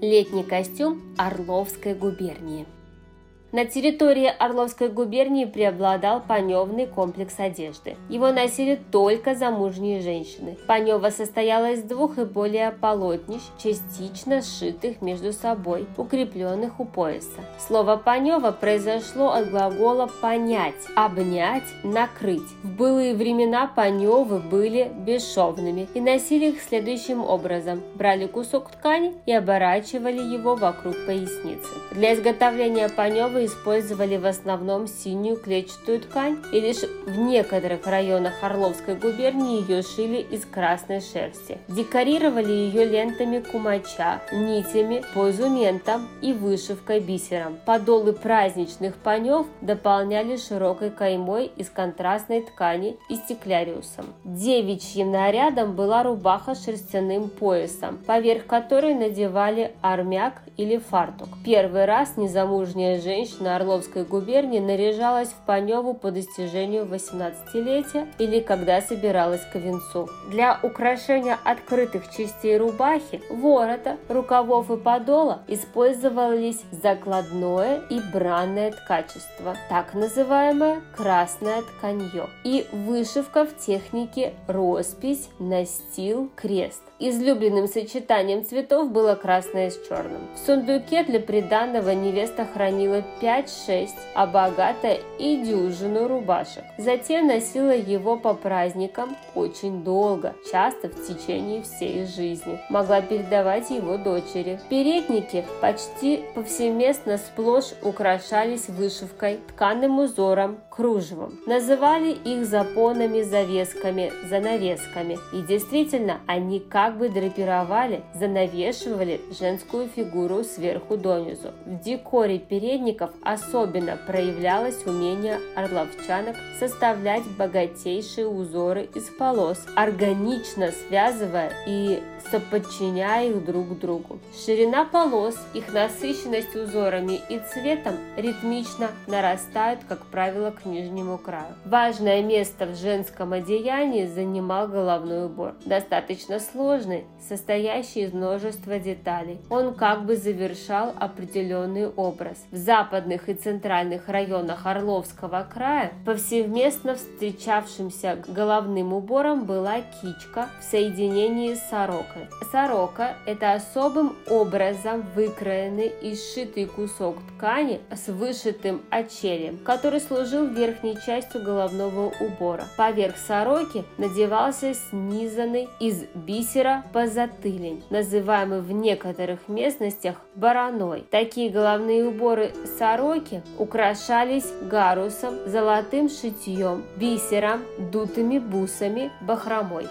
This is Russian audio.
Летний костюм Орловской губернии. На территории Орловской губернии преобладал паневный комплекс одежды. Его носили только замужние женщины. Панева состояла из двух и более полотнищ, частично сшитых между собой, укрепленных у пояса. Слово «панева» произошло от глагола «понять», «обнять», «накрыть». В былые времена паневы были бесшовными и носили их следующим образом. Брали кусок ткани и оборачивали его вокруг поясницы. Для изготовления паневы использовали в основном синюю клетчатую ткань, и лишь в некоторых районах Орловской губернии ее шили из красной шерсти. Декорировали ее лентами кумача, нитями, позументом и вышивкой бисером. Подолы праздничных панев дополняли широкой каймой из контрастной ткани и стекляриусом. Девичьим нарядом была рубаха с шерстяным поясом, поверх которой надевали армяк или фартук. Первый раз незамужняя женщина женщина Орловской губернии наряжалась в Паневу по достижению 18-летия или когда собиралась к венцу. Для украшения открытых частей рубахи, ворота, рукавов и подола использовались закладное и бранное ткачество, так называемое красное тканье, и вышивка в технике роспись, настил, крест. Излюбленным сочетанием цветов было красное с черным. В сундуке для приданного невеста хранила 5-6, а богатая и дюжину рубашек. Затем носила его по праздникам очень долго, часто в течение всей жизни. Могла передавать его дочери. Передники почти повсеместно сплошь украшались вышивкой, тканым узором, кружевом. Называли их запонами, завесками, занавесками. И действительно, они как бы драпировали, занавешивали женскую фигуру сверху донизу. В декоре передников особенно проявлялось умение орловчанок составлять богатейшие узоры из полос, органично связывая и соподчиняя их друг другу. Ширина полос, их насыщенность узорами и цветом ритмично нарастают, как правило, к нижнему краю. Важное место в женском одеянии занимал головной убор. Достаточно сложный, состоящий из множества деталей. Он как бы завершал определенный образ. В западных и центральных районах Орловского края повсеместно встречавшимся головным убором была кичка в соединении с сорокой. Сорока – это особым образом выкроенный и сшитый кусок ткани с вышитым очелем, который служил верхней частью головного убора. Поверх сороки надевался снизанный из бисера позатылень, называемый в некоторых местностях бараной. Такие головные уборы сороки украшались гарусом, золотым шитьем, бисером, дутыми бусами, бахромой.